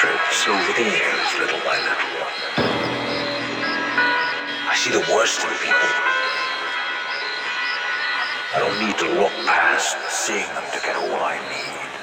Drifts over the years, little by little. I see the worst in people. I don't need to look past seeing them to get all I need.